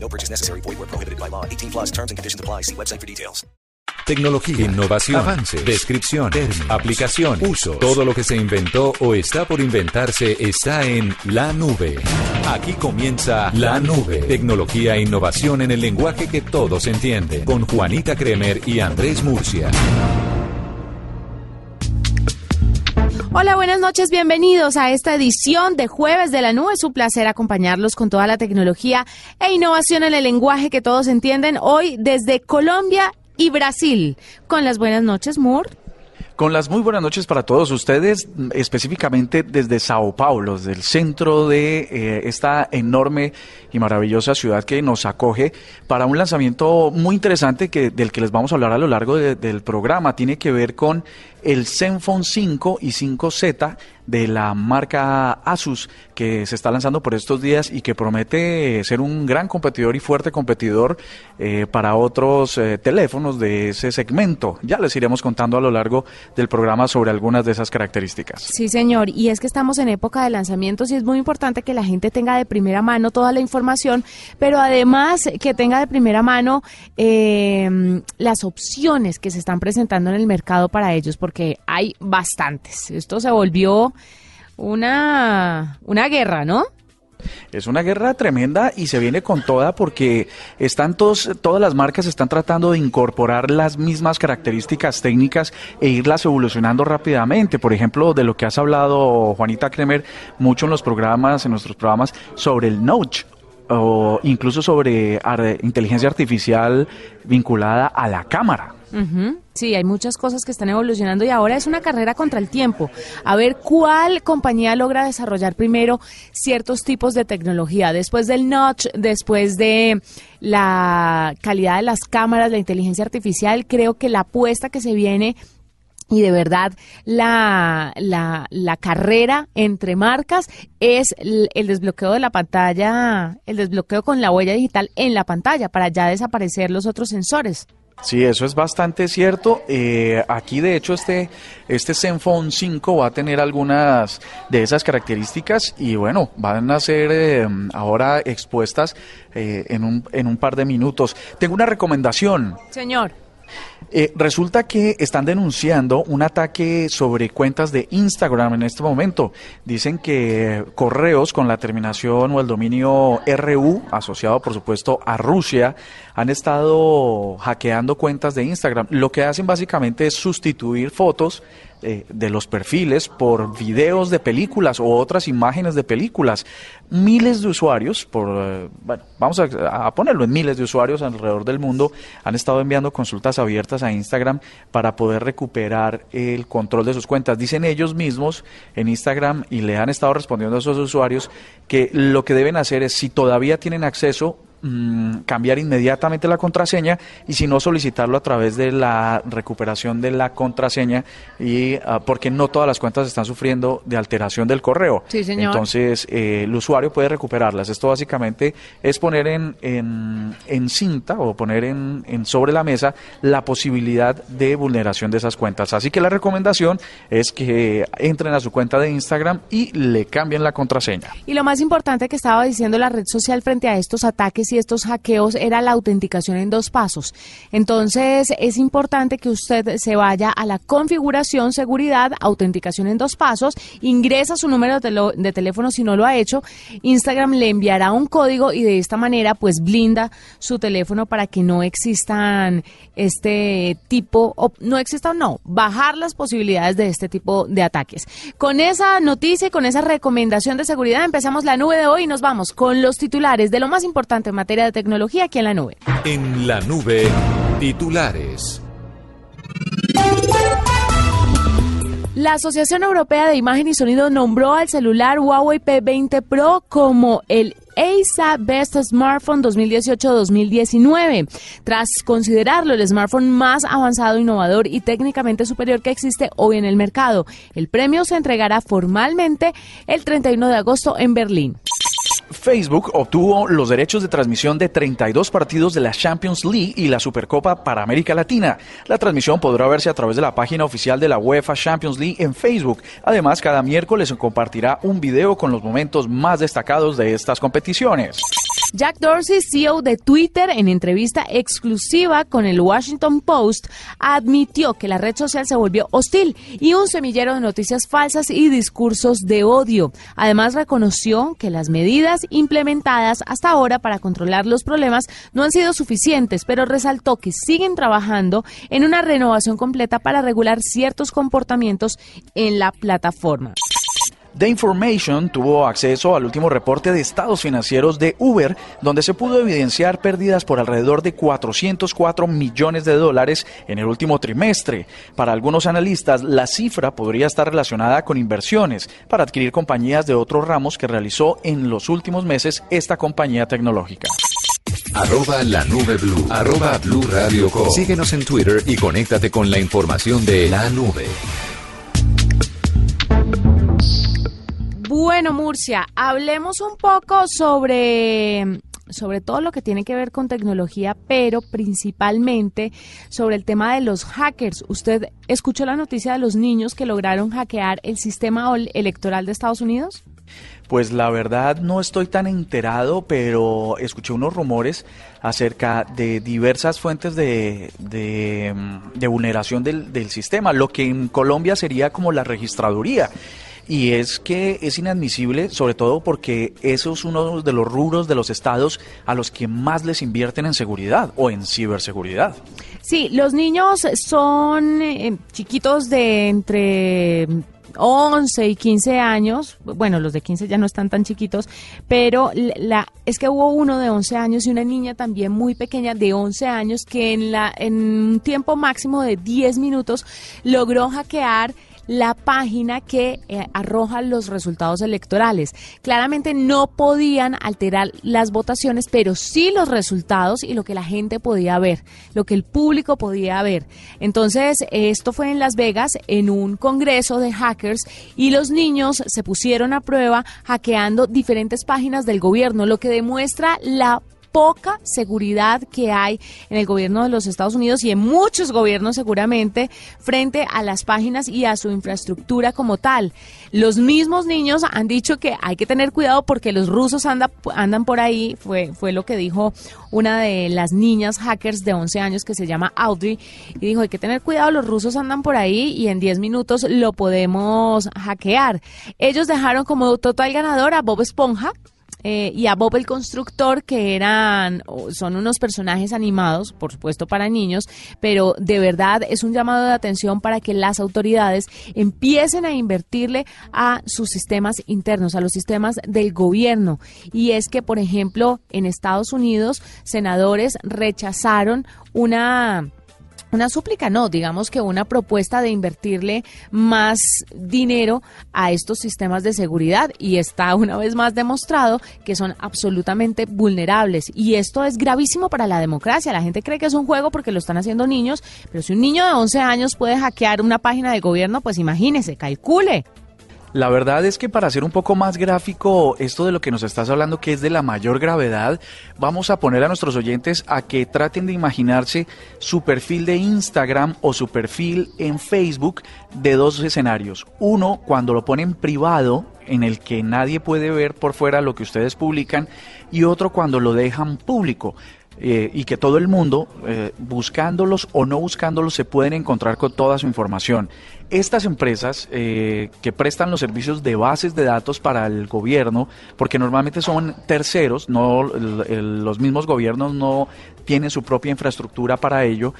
No purchase necessary. Void where prohibited by law. 18 plus terms and conditions apply. See website for details. Tecnología, innovación, avance, descripción, términos, aplicación, uso. Todo lo que se inventó o está por inventarse está en la nube. Aquí comienza la nube. Tecnología e innovación en el lenguaje que todos entienden. Con Juanita Kremer y Andrés Murcia. Hola, buenas noches, bienvenidos a esta edición de Jueves de la Nube. Es un placer acompañarlos con toda la tecnología e innovación en el lenguaje que todos entienden hoy desde Colombia y Brasil. Con las buenas noches, Moore. Con las muy buenas noches para todos ustedes, específicamente desde Sao Paulo, desde el centro de eh, esta enorme y maravillosa ciudad que nos acoge para un lanzamiento muy interesante que, del que les vamos a hablar a lo largo de- del programa. Tiene que ver con el Zenfone 5 y 5Z de la marca Asus que se está lanzando por estos días y que promete ser un gran competidor y fuerte competidor eh, para otros eh, teléfonos de ese segmento. Ya les iremos contando a lo largo del programa sobre algunas de esas características. Sí, señor. Y es que estamos en época de lanzamientos y es muy importante que la gente tenga de primera mano toda la información, pero además que tenga de primera mano eh, las opciones que se están presentando en el mercado para ellos, porque hay bastantes. Esto se volvió una, una guerra, ¿no? Es una guerra tremenda y se viene con toda porque están todos, todas las marcas están tratando de incorporar las mismas características técnicas e irlas evolucionando rápidamente. Por ejemplo, de lo que has hablado, Juanita Kremer, mucho en los programas, en nuestros programas, sobre el Notch o incluso sobre inteligencia artificial vinculada a la cámara. Sí, hay muchas cosas que están evolucionando y ahora es una carrera contra el tiempo. A ver cuál compañía logra desarrollar primero ciertos tipos de tecnología. Después del notch, después de la calidad de las cámaras, la inteligencia artificial, creo que la apuesta que se viene y de verdad la, la, la carrera entre marcas es el, el desbloqueo de la pantalla, el desbloqueo con la huella digital en la pantalla para ya desaparecer los otros sensores. Sí, eso es bastante cierto. Eh, aquí, de hecho, este, este Zenfone 5 va a tener algunas de esas características y bueno, van a ser eh, ahora expuestas eh, en, un, en un par de minutos. Tengo una recomendación. Señor. Eh, resulta que están denunciando un ataque sobre cuentas de Instagram en este momento. Dicen que correos con la terminación o el dominio RU, asociado por supuesto a Rusia, han estado hackeando cuentas de Instagram. Lo que hacen básicamente es sustituir fotos eh, de los perfiles por videos de películas o otras imágenes de películas. Miles de usuarios, por, eh, bueno, vamos a, ponerlo en miles de usuarios alrededor del mundo, han estado enviando consultas abiertas a Instagram para poder recuperar el control de sus cuentas. Dicen ellos mismos en Instagram y le han estado respondiendo a esos usuarios que lo que deben hacer es, si todavía tienen acceso, mm, cambiar inmediatamente la contraseña y si no solicitarlo a través de la recuperación de la contraseña y ah, porque no todas las cuentas están sufriendo de alteración del correo. Sí, señor. Entonces eh, el usuario puede recuperarlas. Esto básicamente es poner en, en, en cinta o poner en, en sobre la mesa la posibilidad de vulneración de esas cuentas. Así que la recomendación es que entren a su cuenta de Instagram y le cambien la contraseña. Y lo más importante que estaba diciendo la red social frente a estos ataques y estos hackeos era la autenticación en dos pasos. Entonces es importante que usted se vaya a la configuración, seguridad, autenticación en dos pasos, ingresa su número de, teléfono si no lo ha hecho, Instagram le enviará un código y de esta manera pues blinda su teléfono para que no existan este tipo, no existan, no, bajar las posibilidades de este tipo de ataques. Con esa noticia y con esa recomendación de seguridad empezamos la nube de hoy y nos vamos con los titulares de lo más importante materia de tecnología aquí en la nube. En la nube, titulares. La Asociación Europea de Imagen y Sonido nombró al celular Huawei P20 Pro como el ASA Best Smartphone 2018-2019. Tras considerarlo el smartphone más avanzado, innovador y técnicamente superior que existe hoy en el mercado, el premio se entregará formalmente el 31 de agosto en Berlín. Facebook obtuvo los derechos de transmisión de 32 partidos de la Champions League y la Supercopa para América Latina. La transmisión podrá verse a través de la página oficial de la UEFA Champions League en Facebook. Además, cada miércoles compartirá un video con los momentos más destacados de estas competiciones. Jack Dorsey, CEO de Twitter, en entrevista exclusiva con el Washington Post, admitió que la red social se volvió hostil y un semillero de noticias falsas y discursos de odio. Además, reconoció que las medidas implementadas hasta ahora para controlar los problemas no han sido suficientes, pero resaltó que siguen trabajando en una renovación completa para regular ciertos comportamientos en la plataforma. The Information tuvo acceso al último reporte de estados financieros de Uber, donde se pudo evidenciar pérdidas por alrededor de 404 millones de dólares en el último trimestre. Para algunos analistas, la cifra podría estar relacionada con inversiones para adquirir compañías de otros ramos que realizó en los últimos meses esta compañía tecnológica. Arroba la nube blue. Arroba blue radio Síguenos en Twitter y conéctate con la información de la nube. Bueno, Murcia, hablemos un poco sobre sobre todo lo que tiene que ver con tecnología, pero principalmente sobre el tema de los hackers. ¿Usted escuchó la noticia de los niños que lograron hackear el sistema electoral de Estados Unidos? Pues la verdad no estoy tan enterado, pero escuché unos rumores acerca de diversas fuentes de, de, vulneración del, del sistema, lo que en Colombia sería como la registraduría y es que es inadmisible, sobre todo porque eso es uno de los rubros de los estados a los que más les invierten en seguridad o en ciberseguridad. Sí, los niños son eh, chiquitos de entre 11 y 15 años, bueno, los de 15 ya no están tan chiquitos, pero la es que hubo uno de 11 años y una niña también muy pequeña de 11 años que en la en un tiempo máximo de 10 minutos logró hackear la página que eh, arroja los resultados electorales. Claramente no podían alterar las votaciones, pero sí los resultados y lo que la gente podía ver, lo que el público podía ver. Entonces, esto fue en Las Vegas, en un congreso de hackers, y los niños se pusieron a prueba hackeando diferentes páginas del gobierno, lo que demuestra la poca seguridad que hay en el gobierno de los Estados Unidos y en muchos gobiernos seguramente frente a las páginas y a su infraestructura como tal. Los mismos niños han dicho que hay que tener cuidado porque los rusos anda, andan por ahí, fue, fue lo que dijo una de las niñas hackers de 11 años que se llama Audrey, y dijo hay que tener cuidado, los rusos andan por ahí y en 10 minutos lo podemos hackear. Ellos dejaron como total ganador a Bob Esponja, eh, y a Bob el Constructor, que eran, son unos personajes animados, por supuesto para niños, pero de verdad es un llamado de atención para que las autoridades empiecen a invertirle a sus sistemas internos, a los sistemas del gobierno. Y es que, por ejemplo, en Estados Unidos, senadores rechazaron una una súplica, no, digamos que una propuesta de invertirle más dinero a estos sistemas de seguridad y está una vez más demostrado que son absolutamente vulnerables y esto es gravísimo para la democracia. La gente cree que es un juego porque lo están haciendo niños, pero si un niño de 11 años puede hackear una página de gobierno, pues imagínese, calcule. La verdad es que para hacer un poco más gráfico esto de lo que nos estás hablando, que es de la mayor gravedad, vamos a poner a nuestros oyentes a que traten de imaginarse su perfil de Instagram o su perfil en Facebook de dos escenarios. Uno, cuando lo ponen privado, en el que nadie puede ver por fuera lo que ustedes publican, y otro cuando lo dejan público. Eh, y que todo el mundo, eh, buscándolos o no buscándolos, se pueden encontrar con toda su información. Estas empresas eh, que prestan los servicios de bases de datos para el gobierno, porque normalmente son terceros, no los mismos gobiernos no tienen su propia infraestructura para ello,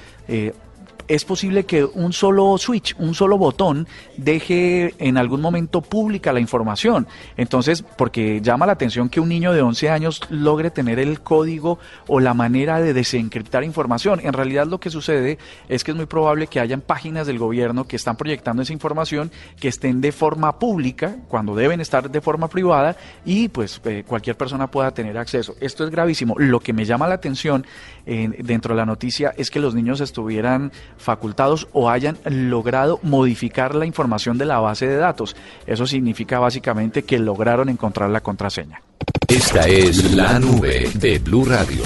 es posible que un solo switch, un solo botón, deje en algún momento pública la información. Entonces, porque llama la atención que un niño de 11 años logre tener el código o la manera de desencriptar información. En realidad lo que sucede es que es muy probable que hayan páginas del gobierno que están proyectando esa información que estén de forma pública cuando deben estar de forma privada y pues eh, cualquier persona pueda tener acceso. Esto es gravísimo. Lo que me llama la atención eh, dentro de la noticia es que los niños estuvieran facultados o hayan logrado modificar la información de la base de datos. Eso significa básicamente que lograron encontrar la contraseña. Esta es la nube de Blue Radio.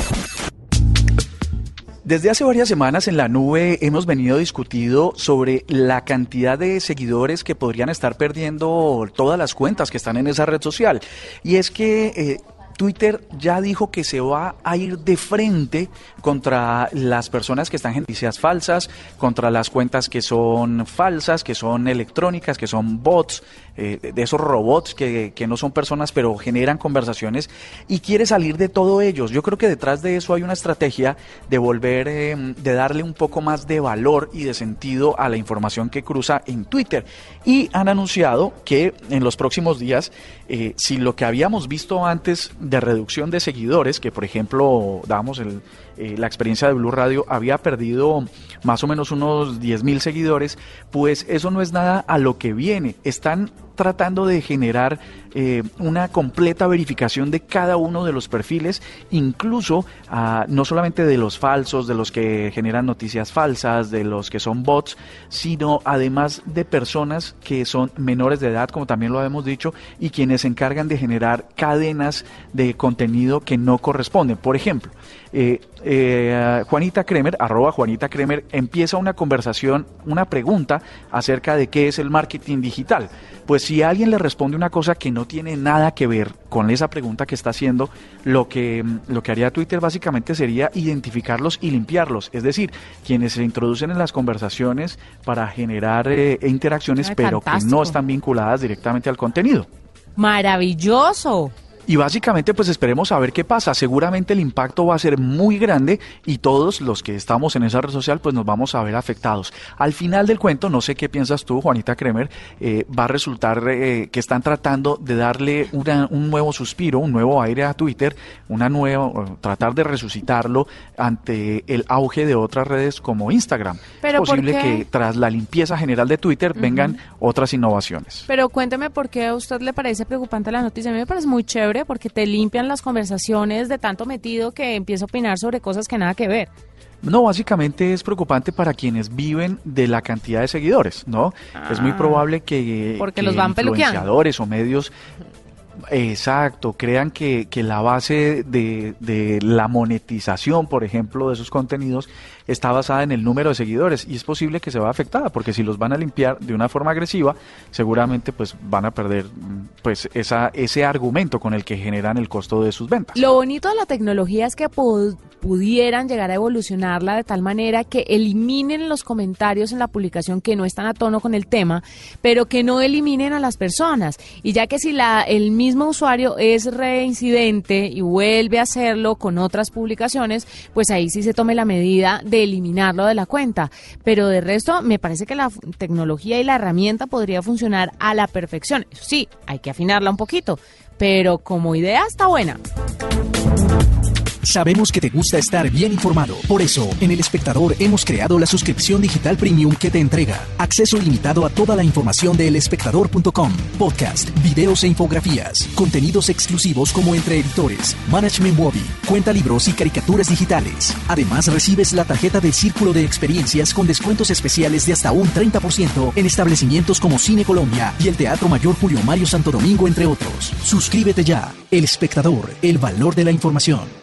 Desde hace varias semanas en la nube hemos venido discutiendo sobre la cantidad de seguidores que podrían estar perdiendo todas las cuentas que están en esa red social. Y es que eh, Twitter ya dijo que se va a ir de frente contra las personas que están en noticias falsas, contra las cuentas que son falsas, que son electrónicas, que son bots, eh, de esos robots que, que, no son personas pero generan conversaciones y quiere salir de todo ellos. Yo creo que detrás de eso hay una estrategia de volver, eh, de darle un poco más de valor y de sentido a la información que cruza en Twitter. Y han anunciado que en los próximos días, eh, si lo que habíamos visto antes de reducción de seguidores, que por ejemplo, damos el, eh, la experiencia de Blue Radio había perdido más o menos unos 10 mil seguidores, pues eso no es nada a lo que viene. Están tratando de generar eh, una completa verificación de cada uno de los perfiles, incluso ah, no solamente de los falsos, de los que generan noticias falsas, de los que son bots, sino además de personas que son menores de edad, como también lo hemos dicho, y quienes se encargan de generar cadenas de contenido que no corresponden. Por ejemplo, eh, eh, Juanita Kremer, arroba Juanita Kremer, empieza una conversación, una pregunta acerca de qué es el marketing digital. Pues si alguien le responde una cosa que no tiene nada que ver con esa pregunta que está haciendo, lo que, lo que haría Twitter básicamente sería identificarlos y limpiarlos. Es decir, quienes se introducen en las conversaciones para generar eh, interacciones, pero que no están vinculadas directamente al contenido. Maravilloso. Y básicamente pues esperemos a ver qué pasa. Seguramente el impacto va a ser muy grande y todos los que estamos en esa red social pues nos vamos a ver afectados. Al final del cuento, no sé qué piensas tú, Juanita Kremer, eh, va a resultar eh, que están tratando de darle un nuevo suspiro, un nuevo aire a Twitter, una nueva, tratar de resucitarlo ante el auge de otras redes como Instagram. Pero es posible que tras la limpieza general de Twitter vengan otras innovaciones. Pero cuénteme por qué a usted le parece preocupante la noticia. A mí me parece muy chévere porque te limpian las conversaciones de tanto metido que empieza a opinar sobre cosas que nada que ver. No, básicamente es preocupante para quienes viven de la cantidad de seguidores, ¿no? es muy ah. probable que, porque los van influenciadores o medios Exacto, crean que, que la base de, de, la monetización, por ejemplo, de esos contenidos está basada en el número de seguidores y es posible que se vea afectada porque si los van a limpiar de una forma agresiva, seguramente pues van a perder pues esa, ese argumento con el que generan el costo de sus ventas. Lo bonito de la tecnología es que pudieran llegar a evolucionarla de tal manera que eliminen los comentarios en la publicación que no están a tono con el tema, pero que no eliminen a las personas. Y ya que si la, el mismo usuario es reincidente y vuelve a hacerlo con otras publicaciones, pues ahí sí se tome la medida eliminarlo de la cuenta. Pero de resto, me parece que la tecnología y la herramienta podría funcionar a la perfección. sí, hay que afinarla un poquito, pero como idea está buena. Sabemos que te gusta estar bien informado. Por eso, en El Espectador hemos creado la suscripción digital premium que te entrega acceso limitado a toda la información de elespectador.com, podcast, videos e infografías, contenidos exclusivos como entre editores, management movie, cuenta libros y caricaturas digitales. Además, recibes la tarjeta del Círculo de Experiencias con descuentos especiales de hasta un 30% en establecimientos como Cine Colombia y el Teatro Mayor Julio Mario Santo Domingo, entre otros. Suscríbete ya. El Espectador, el valor de la información.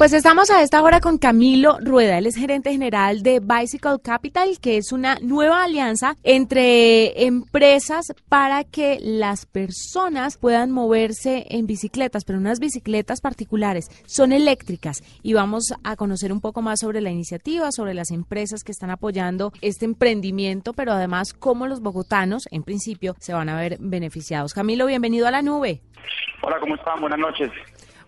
Pues estamos a esta hora con Camilo Rueda, él es gerente general de Bicycle Capital, que es una nueva alianza entre empresas para que las personas puedan moverse en bicicletas, pero unas bicicletas particulares, son eléctricas y vamos a conocer un poco más sobre la iniciativa, sobre las empresas que están apoyando este emprendimiento, pero además cómo los bogotanos, en principio, se van a ver beneficiados. Camilo, bienvenido a la nube. Hola, ¿cómo están? Buenas noches.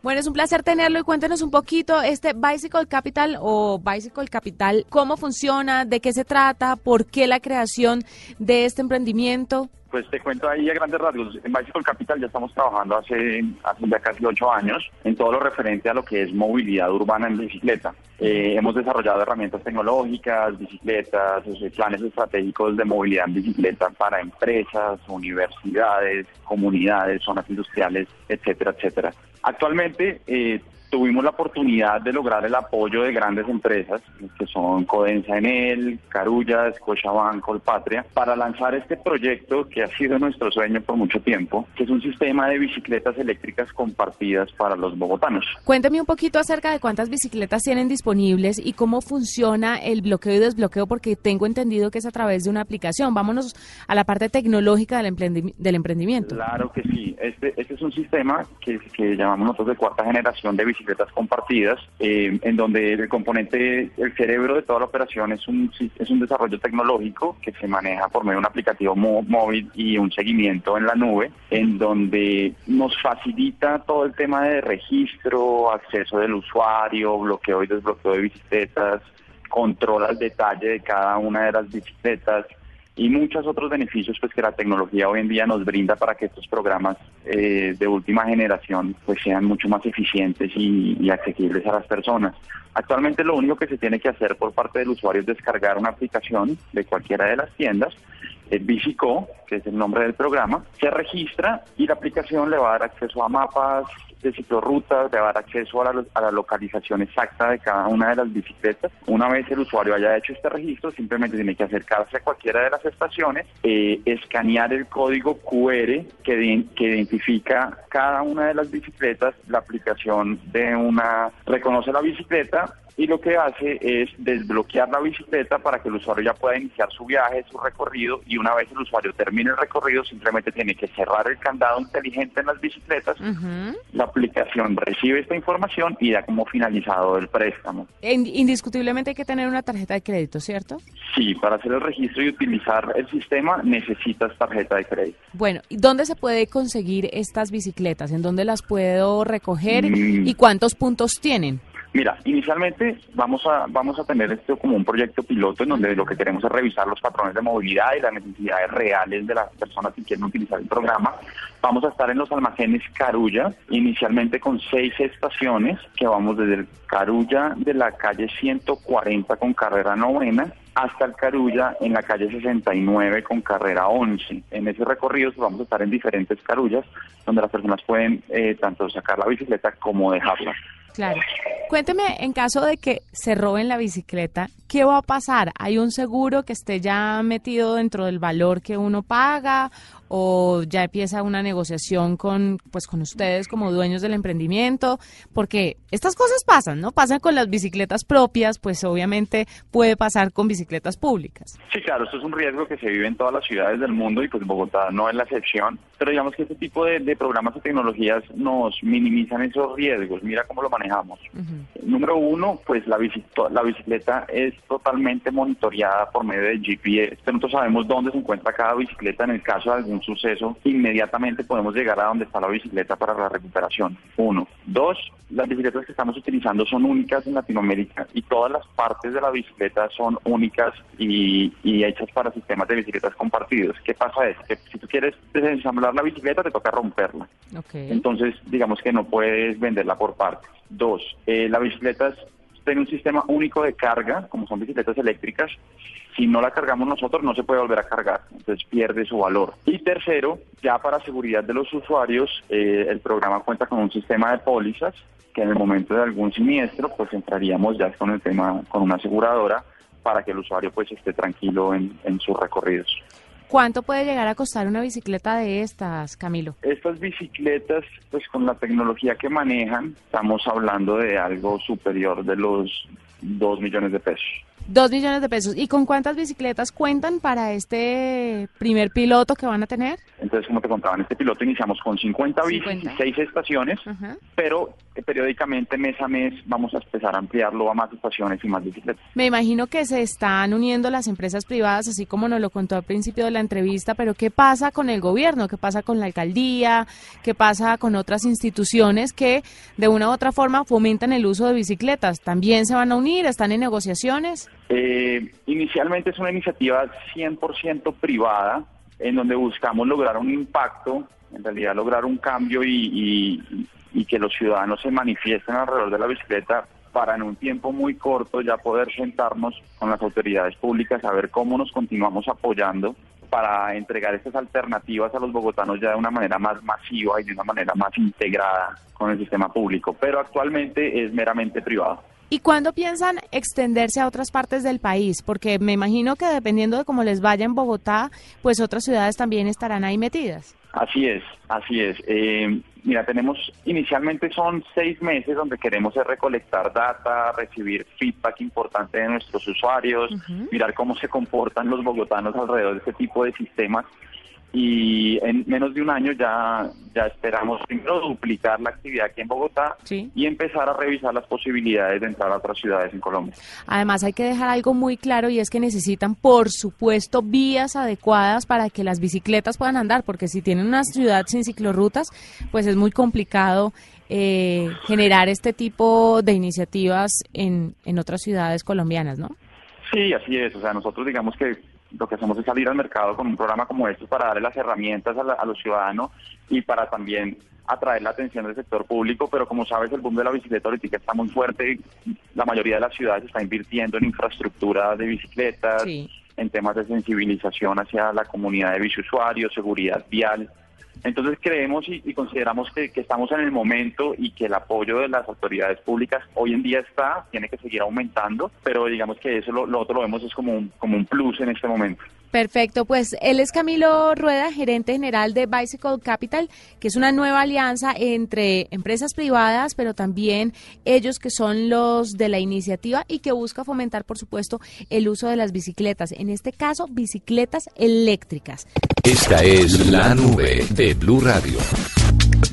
Bueno, es un placer tenerlo y cuéntenos un poquito este Bicycle Capital o Bicycle Capital, cómo funciona, de qué se trata, por qué la creación de este emprendimiento. Pues te cuento ahí a grandes rasgos. En Bicycle Capital ya estamos trabajando hace, hace ya casi ocho años en todo lo referente a lo que es movilidad urbana en bicicleta. Eh, hemos desarrollado herramientas tecnológicas, bicicletas, sea, planes estratégicos de movilidad en bicicleta para empresas, universidades, comunidades, zonas industriales, etcétera, etcétera. Actualmente eh, tuvimos la oportunidad de lograr el apoyo de grandes empresas, que son Codensa Enel, Carulla, Scotiabank, Colpatria, para lanzar este proyecto que ha sido nuestro sueño por mucho tiempo, que es un sistema de bicicletas eléctricas compartidas para los bogotanos. Cuénteme un poquito acerca de cuántas bicicletas tienen disponibles y cómo funciona el bloqueo y desbloqueo, porque tengo entendido que es a través de una aplicación. Vámonos a la parte tecnológica del, emprendi- del emprendimiento. Claro que sí. Este, este es un sistema que, que llamamos nosotros de cuarta generación de bicicletas compartidas, eh, en donde el componente, el cerebro de toda la operación es un, es un desarrollo tecnológico que se maneja por medio de un aplicativo móvil y un seguimiento en la nube, en donde nos facilita todo el tema de registro, acceso del usuario, bloqueo y desbloqueo de bicicletas, controla el detalle de cada una de las bicicletas y muchos otros beneficios pues que la tecnología hoy en día nos brinda para que estos programas eh, de última generación pues sean mucho más eficientes y, accesibles a las personas. Actualmente lo único que se tiene que hacer por parte del usuario es descargar una aplicación de cualquiera de las tiendas, el Bicico, que es el nombre del programa, se registra y la aplicación le va a dar acceso a mapas de ciclorrutas, a dar acceso a la, a la localización exacta de cada una de las bicicletas. Una vez el usuario haya hecho este registro, simplemente tiene que acercarse a cualquiera de las estaciones, eh, escanear el código QR que, de- que identifica cada una de las bicicletas, la aplicación de una reconoce la bicicleta y lo que hace es desbloquear la bicicleta para que el usuario ya pueda iniciar su viaje, su recorrido y una vez el usuario termine el recorrido simplemente tiene que cerrar el candado inteligente en las bicicletas, la aplicación recibe esta información y da como finalizado el préstamo. In- Indiscutiblemente hay que tener una tarjeta de crédito, ¿cierto? Sí, para hacer el registro y utilizar el sistema necesitas tarjeta de crédito. Bueno, ¿y dónde se puede conseguir estas bicicletas? ¿En dónde las puedo recoger Mm. y cuántos puntos tienen? Mira, inicialmente vamos a vamos a tener esto como un proyecto piloto en donde lo que queremos es revisar los patrones de movilidad y las necesidades reales de las personas que quieren utilizar el programa. Vamos a estar en los almacenes Carulla, inicialmente con seis estaciones que vamos desde el Carulla de la calle 140 con carrera novena hasta el Carulla en la calle 69 con carrera 11. En ese recorrido pues, vamos a estar en diferentes carullas donde las personas pueden eh, tanto sacar la bicicleta como dejarla. Claro. Cuénteme, en caso de que se roben la bicicleta, ¿qué va a pasar? ¿Hay un seguro que esté ya metido dentro del valor que uno paga o ya empieza una negociación con pues con ustedes como dueños del emprendimiento? Porque estas cosas pasan, ¿no? Pasan con las bicicletas propias, pues obviamente puede pasar con bicicletas públicas. Sí, claro, esto es un riesgo que se vive en todas las ciudades del mundo y pues Bogotá no es la excepción. Pero digamos que este tipo de, de programas y tecnologías nos minimizan esos riesgos. Mira cómo lo manejamos. Número uno, pues la, bici- la bicicleta es totalmente monitoreada por medio de GPS. Nosotros sabemos dónde se encuentra cada bicicleta en el caso de algún suceso. Inmediatamente podemos llegar a donde está la bicicleta para la recuperación. Uno. Dos, las bicicletas que estamos utilizando son únicas en Latinoamérica y todas las partes de la bicicleta son únicas y, y hechas para sistemas de bicicletas compartidos. ¿Qué pasa? Es que si tú quieres desensamblar la bicicleta te toca romperla. Entonces, digamos que no puedes venderla por partes. Dos, eh, la bicicleta es- tiene un sistema único de carga, como son bicicletas eléctricas. Si no la cargamos nosotros, no se puede volver a cargar, entonces pierde su valor. Y tercero, ya para seguridad de los usuarios, eh, el programa cuenta con un sistema de pólizas que en el momento de algún siniestro, pues entraríamos ya con el tema, con una aseguradora para que el usuario pues esté tranquilo en, en sus recorridos. ¿Cuánto puede llegar a costar una bicicleta de estas, Camilo? Estas bicicletas, pues con la tecnología que manejan, estamos hablando de algo superior de los 2 millones de pesos. Dos millones de pesos. ¿Y con cuántas bicicletas cuentan para este primer piloto que van a tener? Entonces, como te contaba, en este piloto iniciamos con 50 bicis 50. y 6 estaciones, pero eh, periódicamente, mes a mes, vamos a empezar a ampliarlo a más estaciones y más bicicletas. Me imagino que se están uniendo las empresas privadas, así como nos lo contó al principio de la entrevista, pero ¿qué pasa con el gobierno? ¿Qué pasa con la alcaldía? ¿Qué pasa con otras instituciones que de una u otra forma fomentan el uso de bicicletas? ¿También se van a unir? ¿Están en negociaciones? Eh, inicialmente es una iniciativa 100% privada, en donde buscamos lograr un impacto, en realidad lograr un cambio y, y- y que los ciudadanos se manifiesten alrededor de la bicicleta para en un tiempo muy corto ya poder sentarnos con las autoridades públicas a ver cómo nos continuamos apoyando para entregar estas alternativas a los bogotanos ya de una manera más masiva y de una manera más integrada con el sistema público. Pero actualmente es meramente privado. ¿Y cuándo piensan extenderse a otras partes del país? Porque me imagino que dependiendo de cómo les vaya en Bogotá, pues otras ciudades también estarán ahí metidas. Así es, así es. Eh, mira, tenemos inicialmente son seis meses donde queremos recolectar data, recibir feedback importante de nuestros usuarios, mirar cómo se comportan los bogotanos alrededor de este tipo de sistemas y en menos de un año ya, ya esperamos primero duplicar la actividad aquí en Bogotá y empezar a revisar las posibilidades de entrar a otras ciudades en Colombia. Además, hay que dejar algo muy claro y es que necesitan, por supuesto, vías adecuadas para que las bicicletas puedan andar, porque si tienen una ciudad sin ciclorrutas, pues es muy complicado eh, generar este tipo de iniciativas en, en otras ciudades colombianas, ¿no? Sí, así es. O sea, nosotros digamos que lo que hacemos es salir al mercado con un programa como este para darle las herramientas a, la- a los ciudadanos y para también atraer la atención del sector público, pero como sabes el boom de la bicicleta ahorita está muy fuerte, la mayoría de las ciudades está invirtiendo en infraestructura de bicicletas, en temas de sensibilización hacia la comunidad de biciusuarios, seguridad vial. Entonces creemos y, consideramos que, que estamos en el momento y que el apoyo de las autoridades públicas hoy en día está, tiene que seguir aumentando, pero digamos que eso lo, lo otro lo vemos es como un, como un plus en este momento. Perfecto, pues él es Camilo Rueda, gerente general de Bicycle Capital, que es una nueva alianza entre empresas privadas, pero también ellos que son los de la iniciativa y que busca fomentar, por supuesto, el uso de las bicicletas, en este caso, bicicletas eléctricas. Esta es la nube de Blue Radio.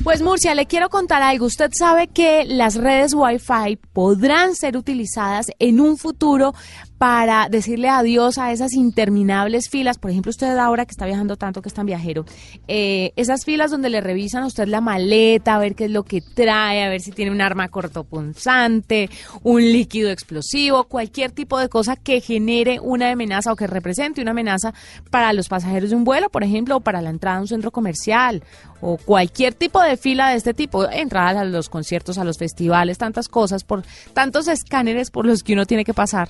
Pues Murcia, le quiero contar algo. Usted sabe que las redes Wi-Fi podrán ser utilizadas en un futuro para decirle adiós a esas interminables filas. Por ejemplo, usted ahora que está viajando tanto, que es tan viajero, eh, esas filas donde le revisan a usted la maleta, a ver qué es lo que trae, a ver si tiene un arma cortopunzante, un líquido explosivo, cualquier tipo de cosa que genere una amenaza o que represente una amenaza para los pasajeros de un vuelo, por ejemplo, o para la entrada a un centro comercial o cualquier tipo de fila de este tipo, entradas a los conciertos, a los festivales, tantas cosas, por tantos escáneres por los que uno tiene que pasar.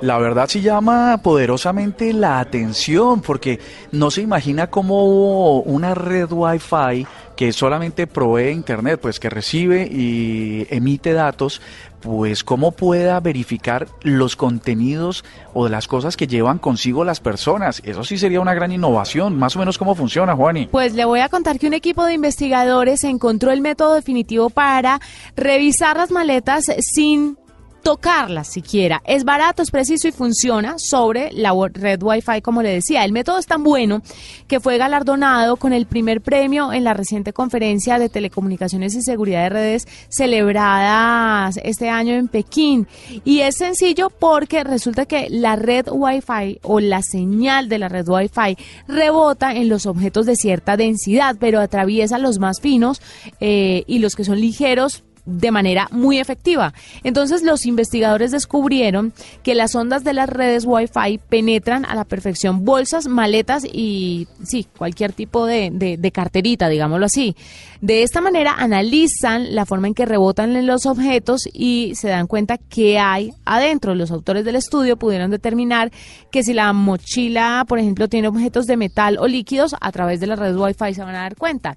La verdad sí llama poderosamente la atención porque no se imagina cómo una red Wi-Fi que solamente provee internet, pues que recibe y emite datos, pues cómo pueda verificar los contenidos o las cosas que llevan consigo las personas. Eso sí sería una gran innovación. Más o menos cómo funciona, Juani. Pues le voy a contar que un equipo de investigadores encontró el método definitivo para revisar las maletas sin tocarlas siquiera. Es barato, es preciso y funciona sobre la red Wi-Fi, como le decía. El método es tan bueno que fue galardonado con el primer premio en la reciente conferencia de telecomunicaciones y seguridad de redes celebradas este año en Pekín. Y es sencillo porque resulta que la red Wi-Fi o la señal de la red Wi-Fi rebota en los objetos de cierta densidad, pero atraviesa los más finos eh, y los que son ligeros de manera muy efectiva. Entonces los investigadores descubrieron que las ondas de las redes Wi-Fi penetran a la perfección bolsas, maletas y sí, cualquier tipo de, de- carterita, digámoslo así. De esta manera analizan la forma en que rebotan los objetos y se dan cuenta que hay adentro. Los autores del estudio pudieron determinar que si la mochila, por ejemplo, tiene objetos de metal o líquidos, a través de la red Wi-Fi se van a dar cuenta.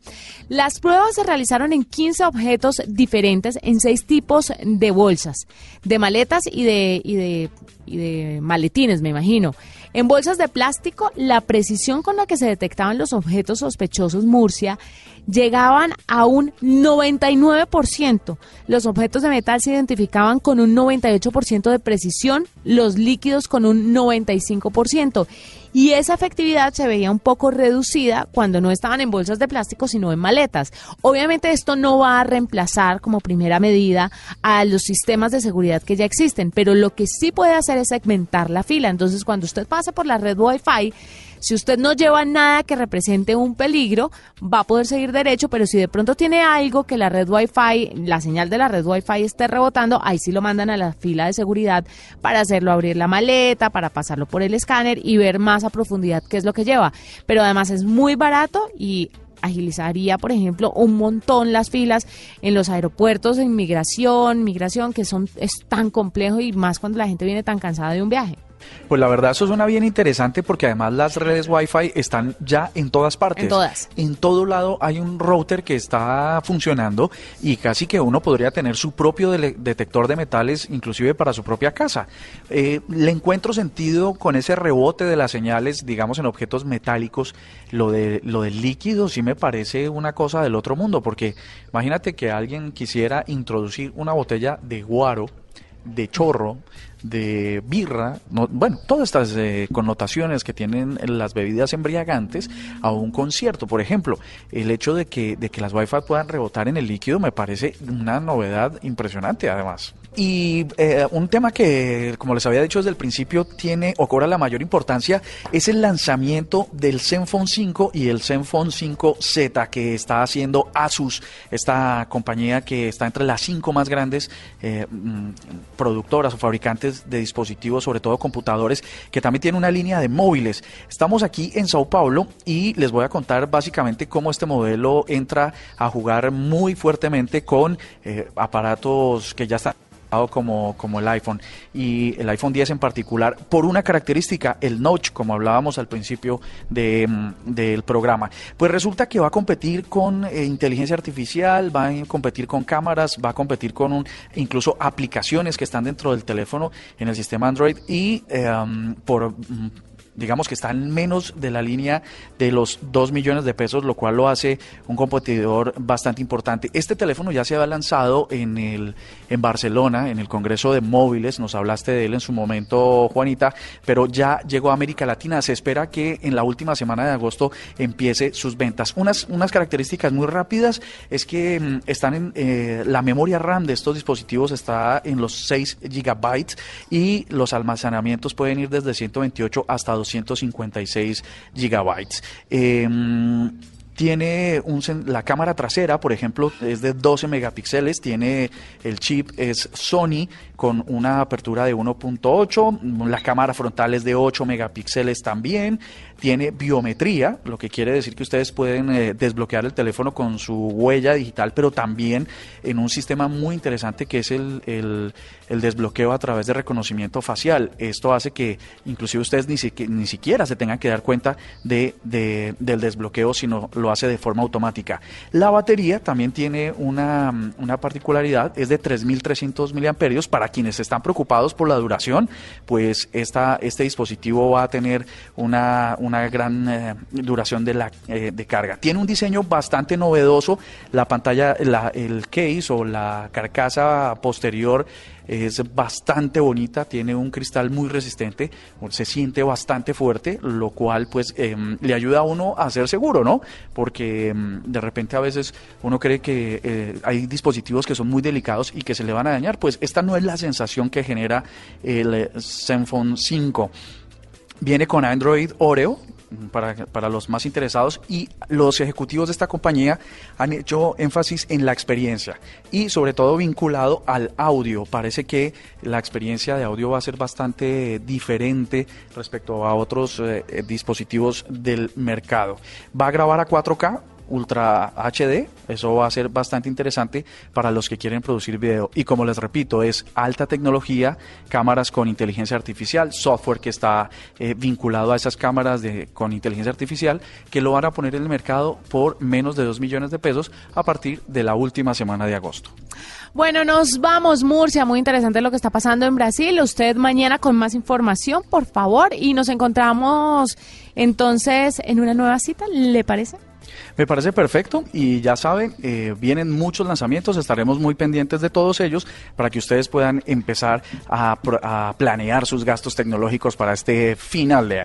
Las pruebas se realizaron en 15 objetos diferentes en seis tipos de bolsas, de maletas y de, y de, y de maletines, me imagino. En bolsas de plástico, la precisión con la que se detectaban los objetos sospechosos Murcia llegaban a un 99%. Los objetos de metal se identificaban con un 98% de precisión, los líquidos con un 95%. Y esa efectividad se veía un poco reducida cuando no estaban en bolsas de plástico, sino en maletas. Obviamente esto no va a reemplazar como primera medida a los sistemas de seguridad que ya existen, pero lo que sí puede hacer es segmentar la fila. Entonces, cuando usted pasa por la red Wi-Fi, si usted no lleva nada que represente un peligro, va a poder seguir derecho, pero si de pronto tiene algo que la red Wi-Fi, la señal de la red Wi-Fi esté rebotando, ahí sí lo mandan a la fila de seguridad para hacerlo abrir la maleta, para pasarlo por el escáner y ver más a profundidad qué es lo que lleva. Pero además es muy barato y agilizaría, por ejemplo, un montón las filas en los aeropuertos de inmigración, migración, que son es tan complejo y más cuando la gente viene tan cansada de un viaje. Pues la verdad eso suena bien interesante porque además las redes Wi-Fi están ya en todas partes. En todas. En todo lado hay un router que está funcionando y casi que uno podría tener su propio detector de metales inclusive para su propia casa. Eh, le encuentro sentido con ese rebote de las señales, digamos en objetos metálicos, lo de lo del líquido sí me parece una cosa del otro mundo porque imagínate que alguien quisiera introducir una botella de guaro de chorro, de birra, no, bueno, todas estas eh, connotaciones que tienen las bebidas embriagantes a un concierto. Por ejemplo, el hecho de que, de que las Wi-Fi puedan rebotar en el líquido me parece una novedad impresionante además. Y eh, un tema que, como les había dicho desde el principio, tiene o cobra la mayor importancia es el lanzamiento del Zenfone 5 y el Zenfone 5Z que está haciendo Asus, esta compañía que está entre las cinco más grandes eh, mm, productoras o fabricantes de dispositivos, sobre todo computadores, que también tiene una línea de móviles. Estamos aquí en Sao Paulo y les voy a contar básicamente cómo este modelo entra a jugar muy fuertemente con eh, aparatos que ya están como, como el iPhone y el iPhone 10 en particular por una característica, el notch, como hablábamos al principio de, mm, del programa. Pues resulta que va a competir con eh, inteligencia artificial, va a competir con cámaras, va a competir con un, incluso aplicaciones que están dentro del teléfono en el sistema Android y eh, um, por mm, digamos que está en menos de la línea de los 2 millones de pesos, lo cual lo hace un competidor bastante importante. Este teléfono ya se había lanzado en, el, en Barcelona, en el Congreso de Móviles, nos hablaste de él en su momento, Juanita, pero ya llegó a América Latina. Se espera que en la última semana de agosto empiece sus ventas. Unas, unas características muy rápidas es que mm, están en eh, la memoria RAM de estos dispositivos está en los 6 gigabytes y los almacenamientos pueden ir desde 128 hasta 200 256 gigabytes. Em, tiene un, la cámara trasera, por ejemplo, es de 12 megapíxeles, tiene el chip es Sony con una apertura de 1.8, la cámara frontal es de 8 megapíxeles también, tiene biometría, lo que quiere decir que ustedes pueden eh, desbloquear el teléfono con su huella digital, pero también en un sistema muy interesante que es el, el, desbloqueo a través de reconocimiento facial. Esto hace que inclusive ustedes ni, ni siquiera se tengan que dar cuenta de, del desbloqueo, sino lo hace de forma automática. La batería también tiene una, una particularidad, es de 3.300 miliamperios. Para quienes están preocupados por la duración, pues esta, este dispositivo va a tener una una gran eh, duración de, la, eh, de carga. Tiene un diseño bastante novedoso, la pantalla, la, el case o la carcasa posterior es bastante bonita, tiene un cristal muy resistente, se siente bastante fuerte, lo cual pues em, le ayuda a uno a ser seguro, ¿no? Porque em, de repente a veces uno cree que eh, hay dispositivos que son muy delicados y que se le van a dañar, pues esta no es la sensación que genera el Zenfone 5. Viene con Android Oreo, para, los más interesados y los ejecutivos de esta compañía han hecho énfasis en la experiencia y sobre todo vinculado al audio. Parece que la experiencia de audio va a ser bastante diferente respecto a otros eh, dispositivos del mercado. Va a grabar a 4K Ultra HD. Eso va a ser bastante interesante para los que quieren producir video. Y como les repito, es alta tecnología, cámaras con inteligencia artificial, software que está eh, vinculado a esas cámaras de, con inteligencia artificial, que lo van a poner en el mercado por menos de 2 millones de pesos a partir de la última semana de agosto. Bueno, nos vamos, Murcia. Muy interesante lo que está pasando en Brasil. Usted mañana con más información, por favor. Y nos encontramos entonces en una nueva cita, ¿le parece? Me parece perfecto y ya saben, eh, vienen muchos lanzamientos, estaremos muy pendientes de todos ellos para que ustedes puedan empezar a, a planear sus gastos tecnológicos para este final de año.